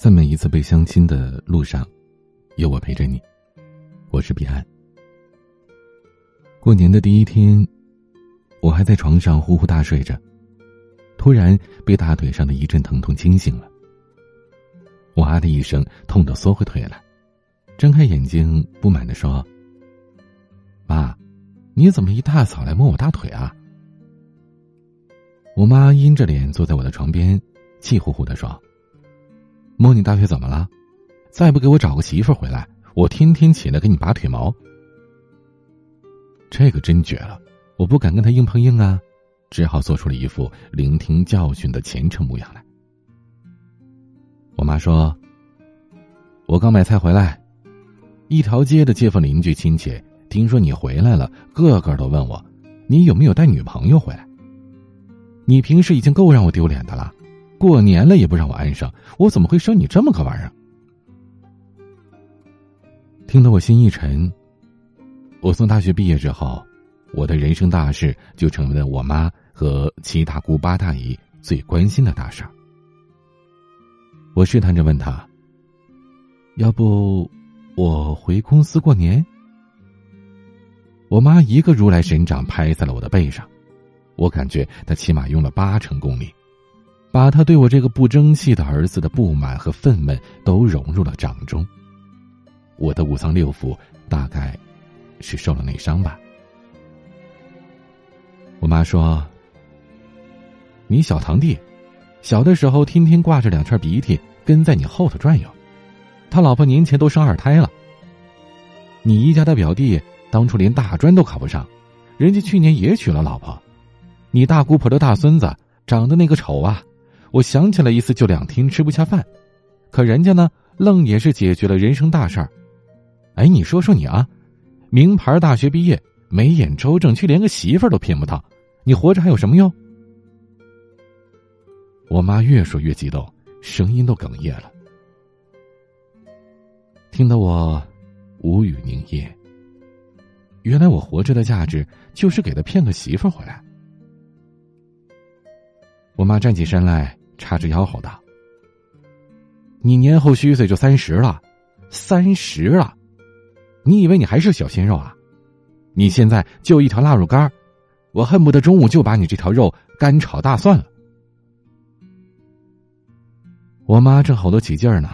在每一次被相亲的路上，有我陪着你。我是彼岸。过年的第一天，我还在床上呼呼大睡着，突然被大腿上的一阵疼痛惊醒了。我啊的一声，痛得缩回腿来，睁开眼睛，不满的说：“妈，你怎么一大早来摸我大腿啊？”我妈阴着脸坐在我的床边，气呼呼的说：“摸你大腿怎么了？再不给我找个媳妇回来，我天天起来给你拔腿毛。”这个真绝了，我不敢跟他硬碰硬啊，只好做出了一副聆听教训的虔诚模样来。我妈说：“我刚买菜回来，一条街的街坊邻居亲戚听说你回来了，个个都问我，你有没有带女朋友回来？你平时已经够让我丢脸的了，过年了也不让我安生，我怎么会生你这么个玩意儿？”听得我心一沉。我从大学毕业之后，我的人生大事就成为了我妈和七大姑八大姨最关心的大事儿。我试探着问他：“要不我回公司过年？”我妈一个如来神掌拍在了我的背上，我感觉她起码用了八成功力，把他对我这个不争气的儿子的不满和愤懑都融入了掌中。我的五脏六腑大概。是受了内伤吧？我妈说：“你小堂弟，小的时候天天挂着两圈鼻涕跟在你后头转悠，他老婆年前都生二胎了。你一家的表弟当初连大专都考不上，人家去年也娶了老婆。你大姑婆的大孙子长得那个丑啊，我想起来一次就两天吃不下饭，可人家呢，愣也是解决了人生大事儿。哎，你说说你啊。”名牌大学毕业，眉眼周正，却连个媳妇儿都骗不到，你活着还有什么用？我妈越说越激动，声音都哽咽了，听得我无语凝噎。原来我活着的价值就是给他骗个媳妇儿回来。我妈站起身来，叉着腰吼道：“你年后虚岁就三十了，三十了！”你以为你还是小鲜肉啊？你现在就一条腊肉干我恨不得中午就把你这条肉干炒大蒜了。我妈正吼得起劲儿呢，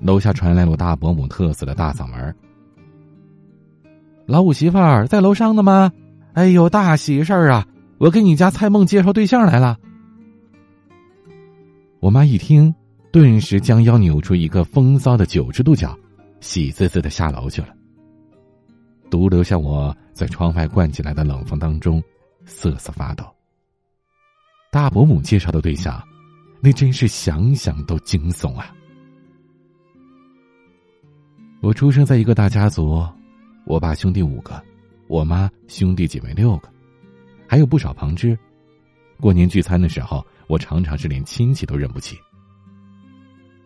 楼下传来了我大伯母特色的大嗓门：“老五媳妇儿在楼上呢吗？哎呦，大喜事儿啊！我给你家蔡梦介绍对象来了。”我妈一听，顿时将腰扭出一个风骚的九十度角，喜滋滋的下楼去了。独留下我在窗外灌进来的冷风当中，瑟瑟发抖。大伯母介绍的对象，那真是想想都惊悚啊！我出生在一个大家族，我爸兄弟五个，我妈兄弟姐妹六个，还有不少旁支。过年聚餐的时候，我常常是连亲戚都认不起。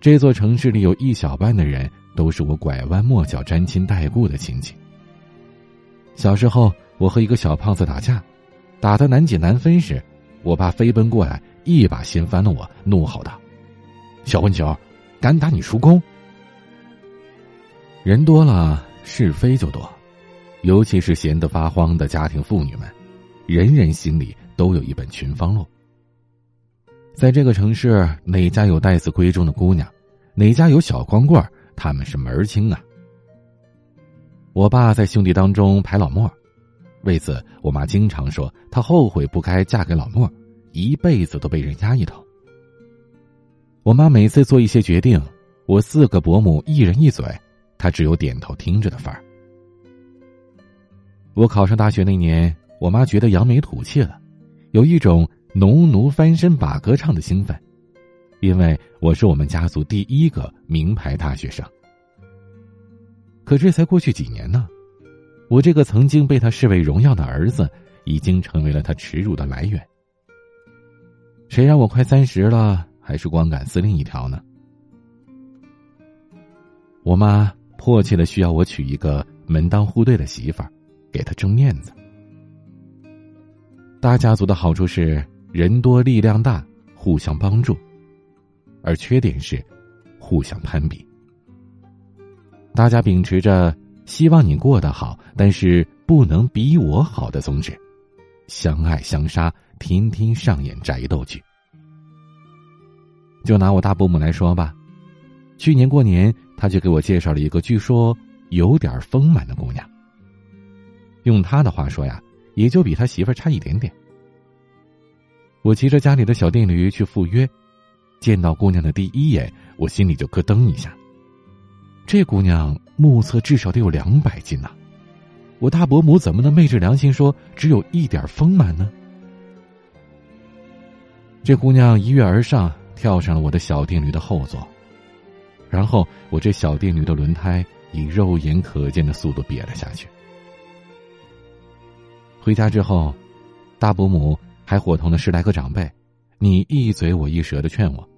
这座城市里有一小半的人都是我拐弯抹角沾亲带故的亲戚。小时候，我和一个小胖子打架，打得难解难分时，我爸飞奔过来，一把掀翻了我，怒吼道：“小混球，敢打你叔公！”人多了，是非就多，尤其是闲得发慌的家庭妇女们，人人心里都有一本群芳录。在这个城市，哪家有待字闺中的姑娘，哪家有小光棍，他们是门儿清啊。我爸在兄弟当中排老莫，为此我妈经常说她后悔不该嫁给老莫，一辈子都被人压一头。我妈每次做一些决定，我四个伯母一人一嘴，她只有点头听着的份儿。我考上大学那年，我妈觉得扬眉吐气了，有一种农奴翻身把歌唱的兴奋，因为我是我们家族第一个名牌大学生。可这才过去几年呢，我这个曾经被他视为荣耀的儿子，已经成为了他耻辱的来源。谁让我快三十了，还是光杆司令一条呢？我妈迫切的需要我娶一个门当户对的媳妇儿，给她争面子。大家族的好处是人多力量大，互相帮助，而缺点是，互相攀比。大家秉持着希望你过得好，但是不能比我好的宗旨，相爱相杀，天天上演宅斗剧。就拿我大伯母来说吧，去年过年，他就给我介绍了一个据说有点丰满的姑娘。用他的话说呀，也就比他媳妇差一点点。我骑着家里的小电驴去赴约，见到姑娘的第一眼，我心里就咯噔一下。这姑娘目测至少得有两百斤呐，我大伯母怎么能昧着良心说只有一点丰满呢？这姑娘一跃而上。跳上了我的小电驴的后座，然后我这小电驴的轮胎以肉眼可见的速度瘪了下去。回家之后，大伯母还伙同了十来个长辈，你一嘴我一舌的劝我，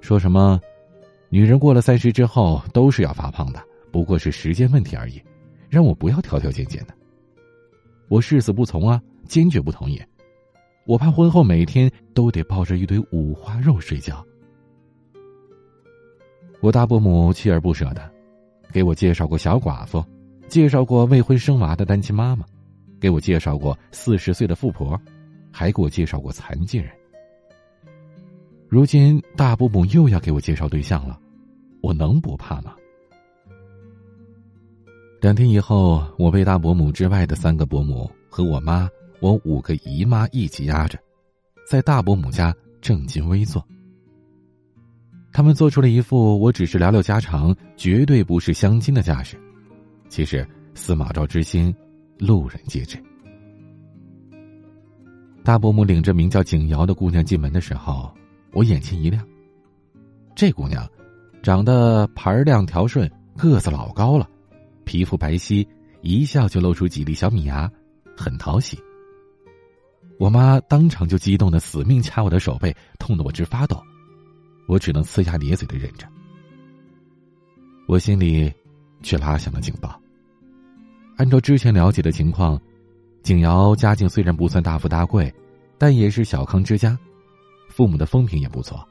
说什么女人过了三十之后都是要发胖的，不过是时间问题而已，让我不要挑挑拣拣的。我誓死不从啊，坚决不同意。我怕婚后每天都得抱着一堆五花肉睡觉。我大伯母锲而不舍的，给我介绍过小寡妇，介绍过未婚生娃的单亲妈妈，给我介绍过四十岁的富婆，还给我介绍过残疾人。如今大伯母又要给我介绍对象了，我能不怕吗？两天以后，我被大伯母之外的三个伯母和我妈。我五个姨妈一起压着，在大伯母家正襟危坐。他们做出了一副我只是聊聊家常，绝对不是相亲的架势。其实司马昭之心，路人皆知。大伯母领着名叫景瑶的姑娘进门的时候，我眼前一亮。这姑娘长得盘亮条顺，个子老高了，皮肤白皙，一笑就露出几粒小米牙，很讨喜。我妈当场就激动的死命掐我的手背，痛得我直发抖，我只能呲牙咧嘴的忍着。我心里却拉响了警报。按照之前了解的情况，景瑶家境虽然不算大富大贵，但也是小康之家，父母的风评也不错，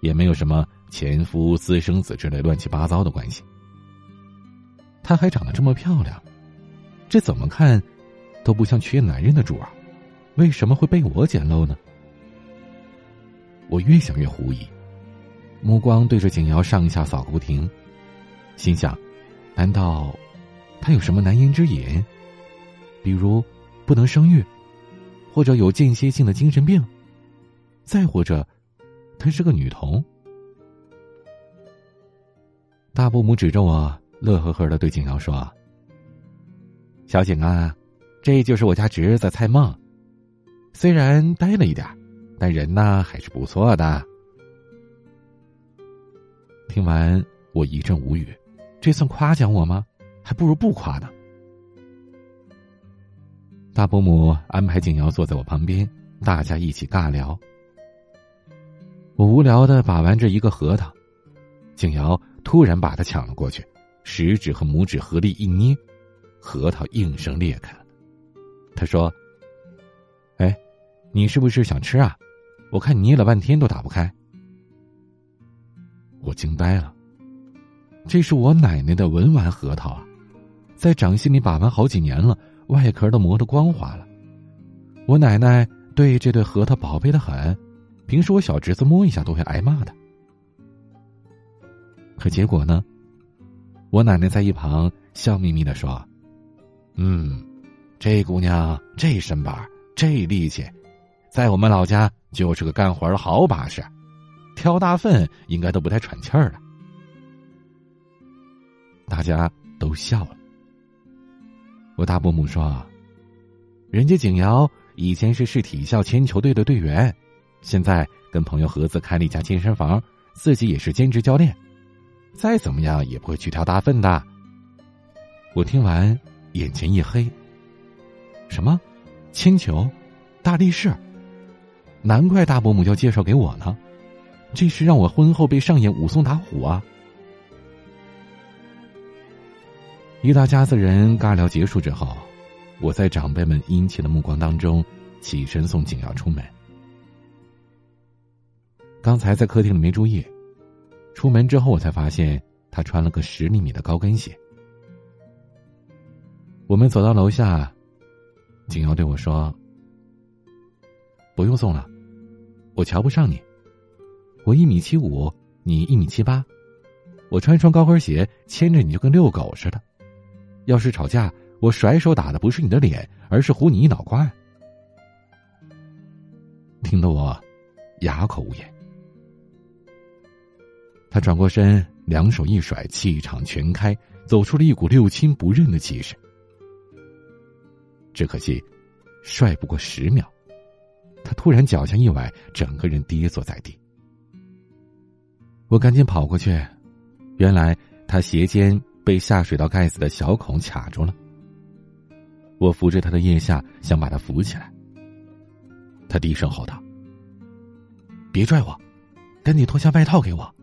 也没有什么前夫、私生子之类乱七八糟的关系。她还长得这么漂亮，这怎么看都不像缺男人的主儿。为什么会被我捡漏呢？我越想越狐疑，目光对着景瑶上下扫个不停，心想：难道她有什么难言之隐？比如不能生育，或者有间歇性的精神病，再或者她是个女童？大伯母指着我，乐呵呵的对景瑶说：“小景啊，这就是我家侄子蔡梦。”虽然呆了一点，但人呢还是不错的。听完，我一阵无语，这算夸奖我吗？还不如不夸呢。大伯母安排景瑶坐在我旁边，大家一起尬聊。我无聊的把玩着一个核桃，景瑶突然把它抢了过去，食指和拇指合力一捏，核桃应声裂开了。他说。哎，你是不是想吃啊？我看你捏了半天都打不开。我惊呆了，这是我奶奶的文玩核桃啊，在掌心里把玩好几年了，外壳都磨得光滑了。我奶奶对这对核桃宝贝的很，平时我小侄子摸一下都会挨骂的。可结果呢？我奶奶在一旁笑眯眯的说：“嗯，这姑娘这身板。”这力气，在我们老家就是个干活的好把式，挑大粪应该都不带喘气儿的。大家都笑了。我大伯母说：“人家景瑶以前是市体校铅球队的队员，现在跟朋友合资开了一家健身房，自己也是兼职教练，再怎么样也不会去挑大粪的。”我听完，眼前一黑。什么？铅球，大力士。难怪大伯母要介绍给我呢，这是让我婚后被上演武松打虎啊！一大家子人尬聊结束之后，我在长辈们殷切的目光当中起身送景瑶出门。刚才在客厅里没注意，出门之后，我才发现她穿了个十厘米的高跟鞋。我们走到楼下，景瑶对我说：“不用送了，我瞧不上你。我一米七五，你一米七八，我穿一双高跟鞋牵着你就跟遛狗似的。要是吵架，我甩手打的不是你的脸，而是糊你一脑瓜。”听得我哑口无言。他转过身，两手一甩，气场全开，走出了一股六亲不认的气势。只可惜，帅不过十秒，他突然脚下一崴，整个人跌坐在地。我赶紧跑过去，原来他鞋尖被下水道盖子的小孔卡住了。我扶着他的腋下，想把他扶起来。他低声吼道：“别拽我，赶紧脱下外套给我，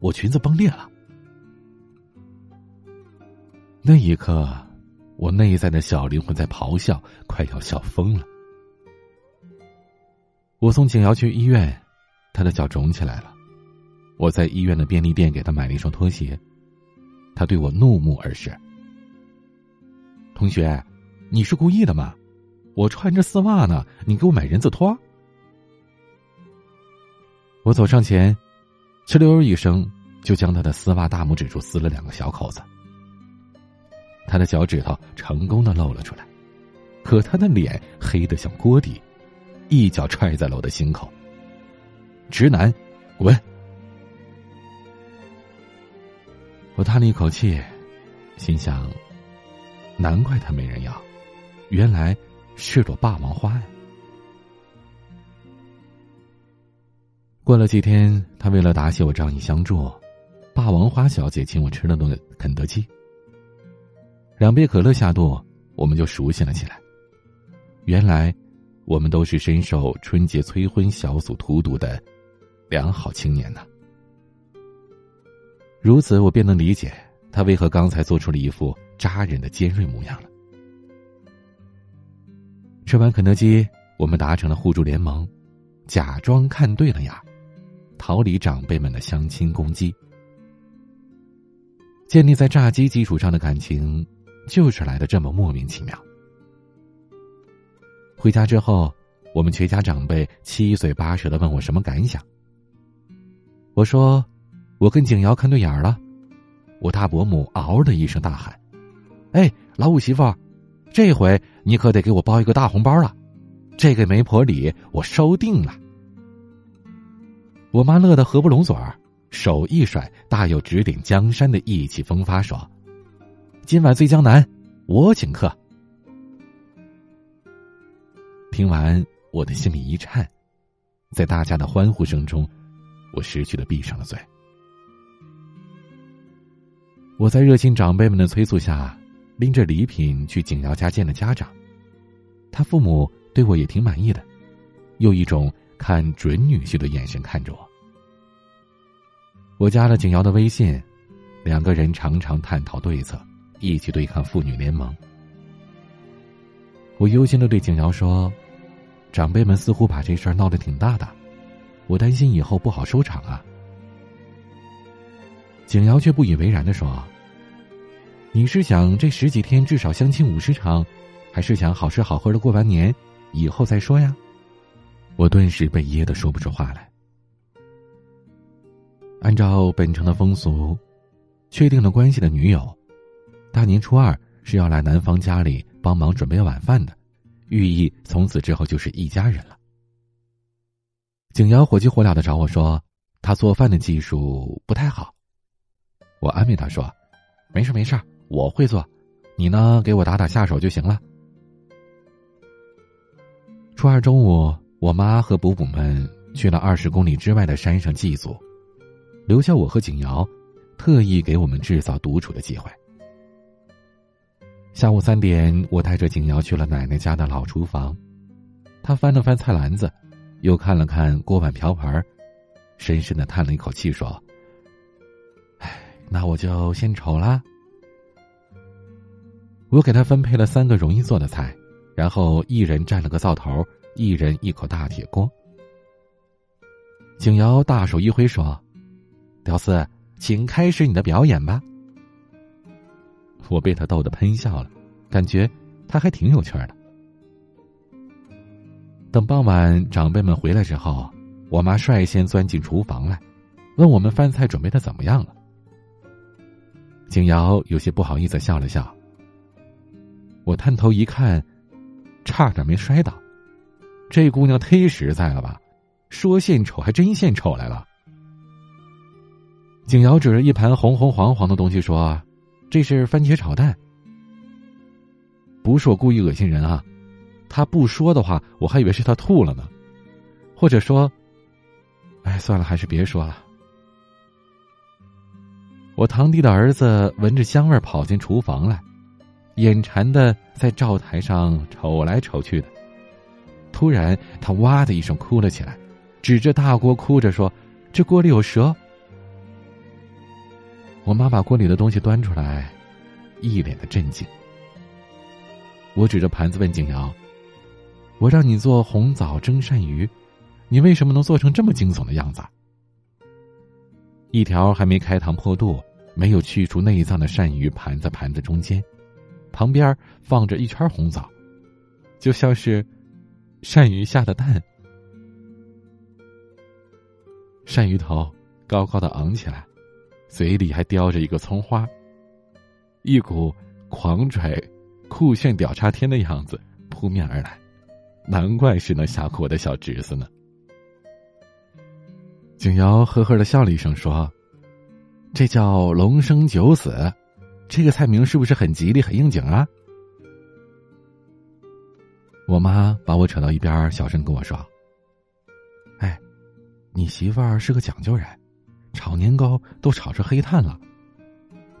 我裙子崩裂了。”那一刻，我内在的小灵魂在咆哮，快要笑疯了。我送景瑶去医院，他的脚肿起来了。我在医院的便利店给他买了一双拖鞋，他对我怒目而视。同学，你是故意的吗？我穿着丝袜呢，你给我买人字拖？我走上前，哧溜一声就将他的丝袜大拇指处撕了两个小口子。他的脚趾头成功的露了出来，可他的脸黑的像锅底，一脚踹在了我的心口。直男，滚！我叹了一口气，心想：难怪他没人要，原来。是朵霸王花呀！过了几天，他为了答谢我仗义相助，霸王花小姐请我吃了顿肯德基。两杯可乐下肚，我们就熟悉了起来。原来，我们都是深受春节催婚小组荼毒的良好青年呢。如此，我便能理解他为何刚才做出了一副扎人的尖锐模样了。吃完肯德基，我们达成了互助联盟，假装看对了眼，逃离长辈们的相亲攻击。建立在炸鸡基础上的感情，就是来的这么莫名其妙。回家之后，我们全家长辈七嘴八舌的问我什么感想。我说：“我跟景瑶看对眼了。”我大伯母嗷的一声大喊：“哎，老五媳妇！”这回你可得给我包一个大红包了，这个媒婆礼我收定了。我妈乐得合不拢嘴儿，手一甩，大有指点江山的意气风发，说：“今晚醉江南，我请客。”听完，我的心里一颤，在大家的欢呼声中，我失去了闭上了嘴。我在热心长辈们的催促下。拎着礼品去景瑶家见了家长，他父母对我也挺满意的，用一种看准女婿的眼神看着我。我加了景瑶的微信，两个人常常探讨对策，一起对抗妇女联盟。我忧心的对景瑶说：“长辈们似乎把这事儿闹得挺大的，我担心以后不好收场啊。”景瑶却不以为然的说。你是想这十几天至少相亲五十场，还是想好吃好喝的过完年，以后再说呀？我顿时被噎得说不出话来。按照本城的风俗，确定了关系的女友，大年初二是要来男方家里帮忙准备晚饭的，寓意从此之后就是一家人了。景瑶火急火燎的找我说，他做饭的技术不太好，我安慰他说，没事没事。我会做，你呢？给我打打下手就行了。初二中午，我妈和伯母们去了二十公里之外的山上祭祖，留下我和景瑶，特意给我们制造独处的机会。下午三点，我带着景瑶去了奶奶家的老厨房，她翻了翻菜篮子，又看了看锅碗瓢盆，深深的叹了一口气，说：“，那我就献丑啦。”我给他分配了三个容易做的菜，然后一人占了个灶头，一人一口大铁锅。景瑶大手一挥说：“屌丝，请开始你的表演吧。”我被他逗得喷笑了，感觉他还挺有趣的。等傍晚长辈们回来之后，我妈率先钻进厨房来，问我们饭菜准备的怎么样了。景瑶有些不好意思笑了笑。我探头一看，差点没摔倒。这姑娘忒实在了吧，说献丑还真献丑来了。景瑶指着一盘红红黄黄的东西说：“这是番茄炒蛋。”不是我故意恶心人啊。他不说的话，我还以为是他吐了呢，或者说，哎，算了，还是别说了。我堂弟的儿子闻着香味跑进厨房来，眼馋的在灶台上瞅来瞅去的。突然，他哇的一声哭了起来，指着大锅哭着说：“这锅里有蛇。”我妈把锅里的东西端出来，一脸的震惊。我指着盘子问景瑶。我让你做红枣蒸鳝鱼，你为什么能做成这么惊悚的样子？一条还没开膛破肚、没有去除内脏的鳝鱼盘在盘子中间，旁边放着一圈红枣，就像是鳝鱼下的蛋。鳝鱼头高高的昂起来，嘴里还叼着一个葱花，一股狂拽、酷炫屌炸天的样子扑面而来。难怪是能吓唬我的小侄子呢。景瑶呵呵的笑了一声，说：“这叫龙生九死，这个菜名是不是很吉利、很应景啊？”我妈把我扯到一边，小声跟我说：“哎，你媳妇儿是个讲究人，炒年糕都炒成黑炭了，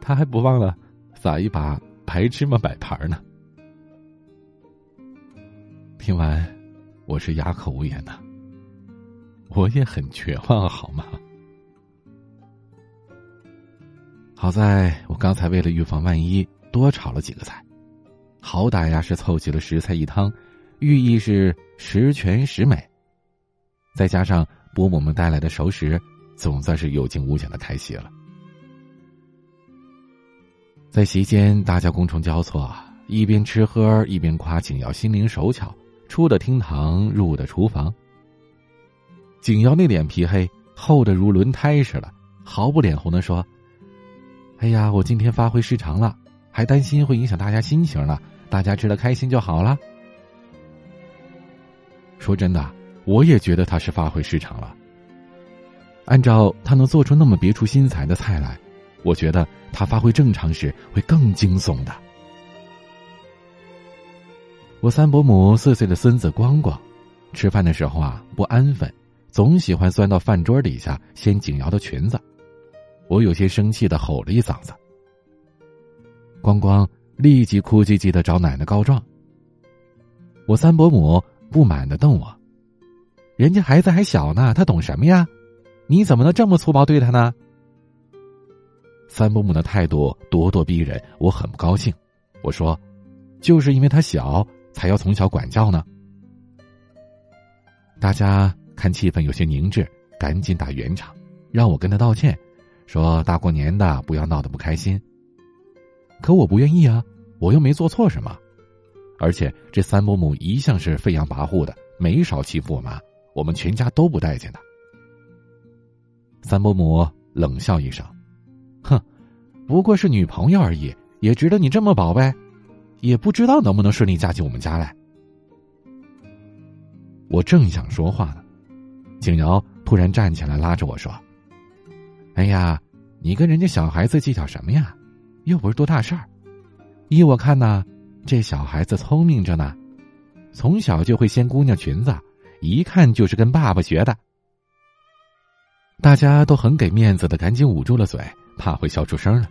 她还不忘了撒一把白芝麻摆盘呢。”听完，我是哑口无言的。我也很绝望，好吗？好在我刚才为了预防万一，多炒了几个菜，好歹呀是凑齐了十菜一汤，寓意是十全十美。再加上伯母们带来的熟食，总算是有惊无险的开席了。在席间，大家觥筹交错，一边吃喝，一边夸景瑶心灵手巧。出的厅堂，入的厨房。景瑶那脸皮黑，厚的如轮胎似的，毫不脸红的说：“哎呀，我今天发挥失常了，还担心会影响大家心情呢。大家吃的开心就好了。”说真的，我也觉得他是发挥失常了。按照他能做出那么别出心裁的菜来，我觉得他发挥正常时会更惊悚的。我三伯母四岁的孙子光光，吃饭的时候啊不安分，总喜欢钻到饭桌底下掀景瑶的裙子。我有些生气的吼了一嗓子。光光立即哭唧唧的找奶奶告状。我三伯母不满的瞪我：“人家孩子还小呢，他懂什么呀？你怎么能这么粗暴对他呢？”三伯母的态度咄咄逼人，我很不高兴。我说：“就是因为他小。”才要从小管教呢。大家看气氛有些凝滞，赶紧打圆场，让我跟他道歉，说大过年的不要闹得不开心。可我不愿意啊，我又没做错什么，而且这三伯母一向是飞扬跋扈的，没少欺负我妈，我们全家都不待见的。三伯母冷笑一声，哼，不过是女朋友而已，也值得你这么宝贝。也不知道能不能顺利嫁进我们家来。我正想说话呢，景瑶突然站起来拉着我说：“哎呀，你跟人家小孩子计较什么呀？又不是多大事儿。依我看呢，这小孩子聪明着呢，从小就会掀姑娘裙子，一看就是跟爸爸学的。”大家都很给面子的，赶紧捂住了嘴，怕会笑出声来。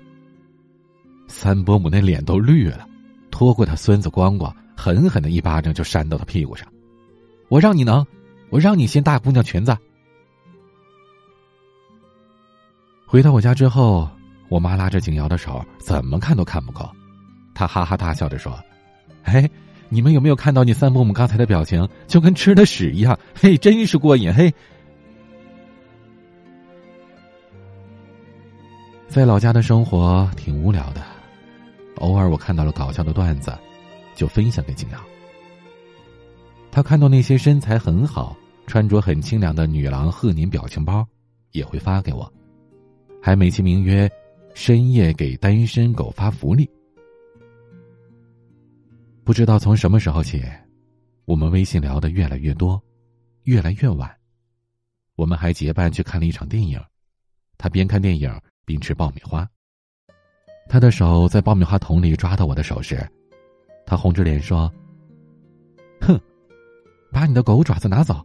三伯母那脸都绿了。拖过他孙子光光，狠狠的一巴掌就扇到他屁股上。我让你能，我让你掀大姑娘裙子。回到我家之后，我妈拉着景瑶的手，怎么看都看不够。她哈哈大笑着说：“哎，你们有没有看到你三伯母刚才的表情，就跟吃了屎一样？嘿，真是过瘾！嘿。”在老家的生活挺无聊的，偶尔我看到了搞笑的段子，就分享给景瑶。他看到那些身材很好、穿着很清凉的女郎贺年表情包，也会发给我，还美其名曰“深夜给单身狗发福利”。不知道从什么时候起，我们微信聊的越来越多，越来越晚。我们还结伴去看了一场电影，他边看电影。边吃爆米花。他的手在爆米花桶里抓到我的手时，他红着脸说：“哼，把你的狗爪子拿走。”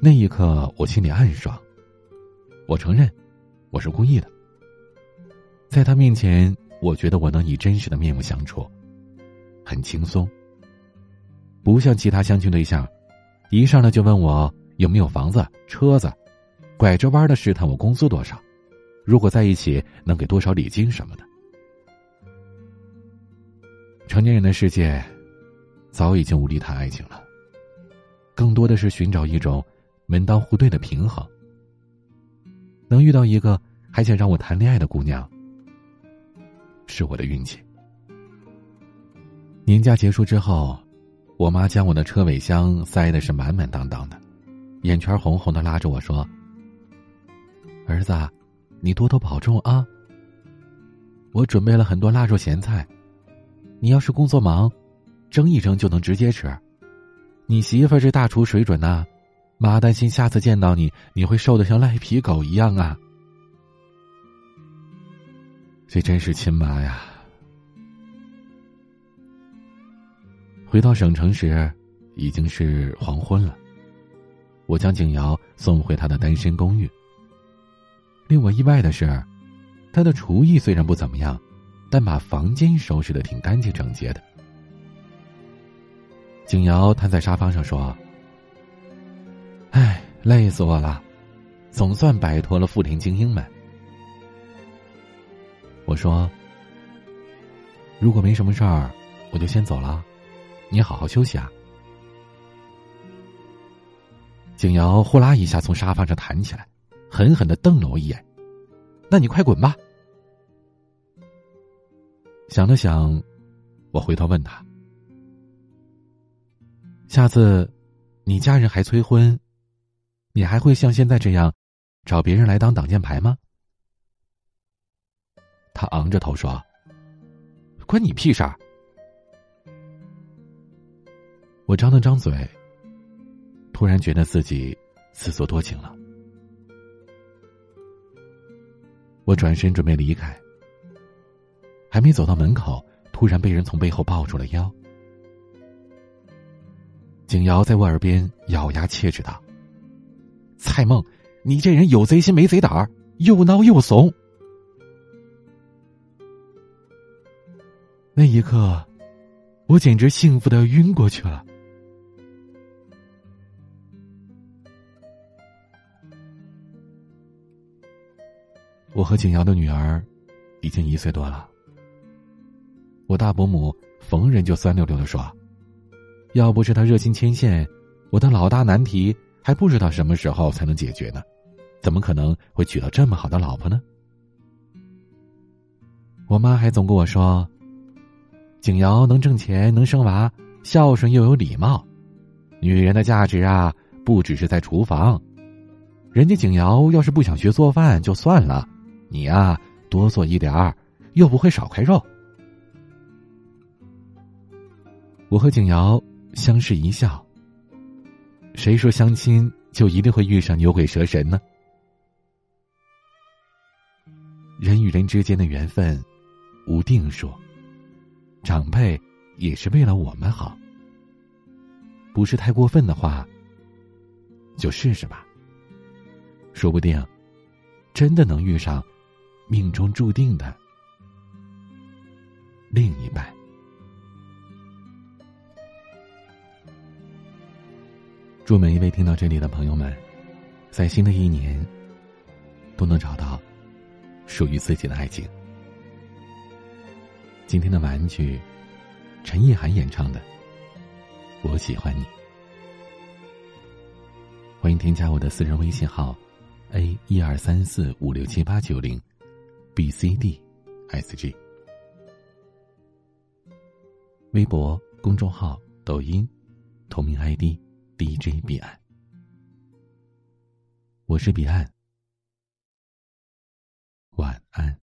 那一刻，我心里暗爽。我承认，我是故意的。在他面前，我觉得我能以真实的面目相处，很轻松。不像其他相亲对象，一上来就问我有没有房子、车子。拐着弯的试探我工资多少，如果在一起能给多少礼金什么的。成年人的世界，早已经无力谈爱情了，更多的是寻找一种门当户对的平衡。能遇到一个还想让我谈恋爱的姑娘，是我的运气。年假结束之后，我妈将我的车尾箱塞的是满满当当的，眼圈红红的，拉着我说。儿子，你多多保重啊！我准备了很多腊肉咸菜，你要是工作忙，蒸一蒸就能直接吃。你媳妇儿这大厨水准呐，妈担心下次见到你，你会瘦的像赖皮狗一样啊！这真是亲妈呀！回到省城时，已经是黄昏了。我将景瑶送回她的单身公寓。令我意外的是，他的厨艺虽然不怎么样，但把房间收拾的挺干净整洁的。景瑶瘫在沙发上说：“唉，累死我了，总算摆脱了富田精英们。”我说：“如果没什么事儿，我就先走了，你好好休息啊。”景瑶呼啦一下从沙发上弹起来。狠狠的瞪了我一眼，那你快滚吧！想了想，我回头问他：“下次你家人还催婚，你还会像现在这样找别人来当挡箭牌吗？”他昂着头说：“关你屁事儿！”我张了张嘴，突然觉得自己自作多情了。我转身准备离开，还没走到门口，突然被人从背后抱住了腰。景瑶在我耳边咬牙切齿道：“蔡梦，你这人有贼心没贼胆儿，又孬又怂。”那一刻，我简直幸福的晕过去了。我和景瑶的女儿已经一岁多了。我大伯母逢人就酸溜溜的说：“要不是他热心牵线，我的老大难题还不知道什么时候才能解决呢，怎么可能会娶到这么好的老婆呢？”我妈还总跟我说：“景瑶能挣钱，能生娃，孝顺又有礼貌，女人的价值啊，不只是在厨房。人家景瑶要是不想学做饭，就算了。”你呀，多做一点儿，又不会少块肉。我和景瑶相视一笑。谁说相亲就一定会遇上牛鬼蛇神呢？人与人之间的缘分无定数，长辈也是为了我们好。不是太过分的话，就试试吧。说不定真的能遇上。命中注定的另一半。祝每一位听到这里的朋友们在新的一年都能找到属于自己的爱情今天的玩具陈意涵演唱的我喜欢你。欢迎添加我的私人微信号 a 一二三四五六七八九零 bcdsg 微博公众号抖音同名 id DJ 彼岸。我是彼岸，晚安。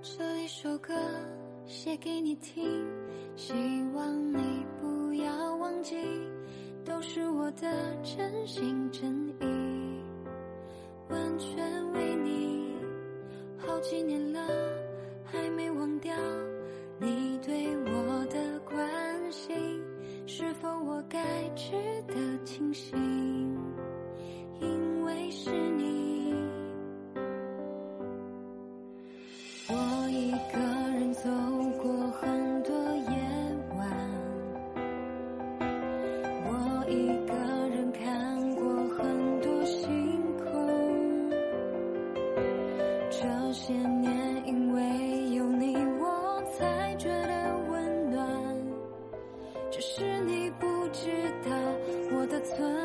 这一首歌写给你听，希望你不要。都是我的真心真意。这些年因为有你我才觉得温暖。只是你不知道我的存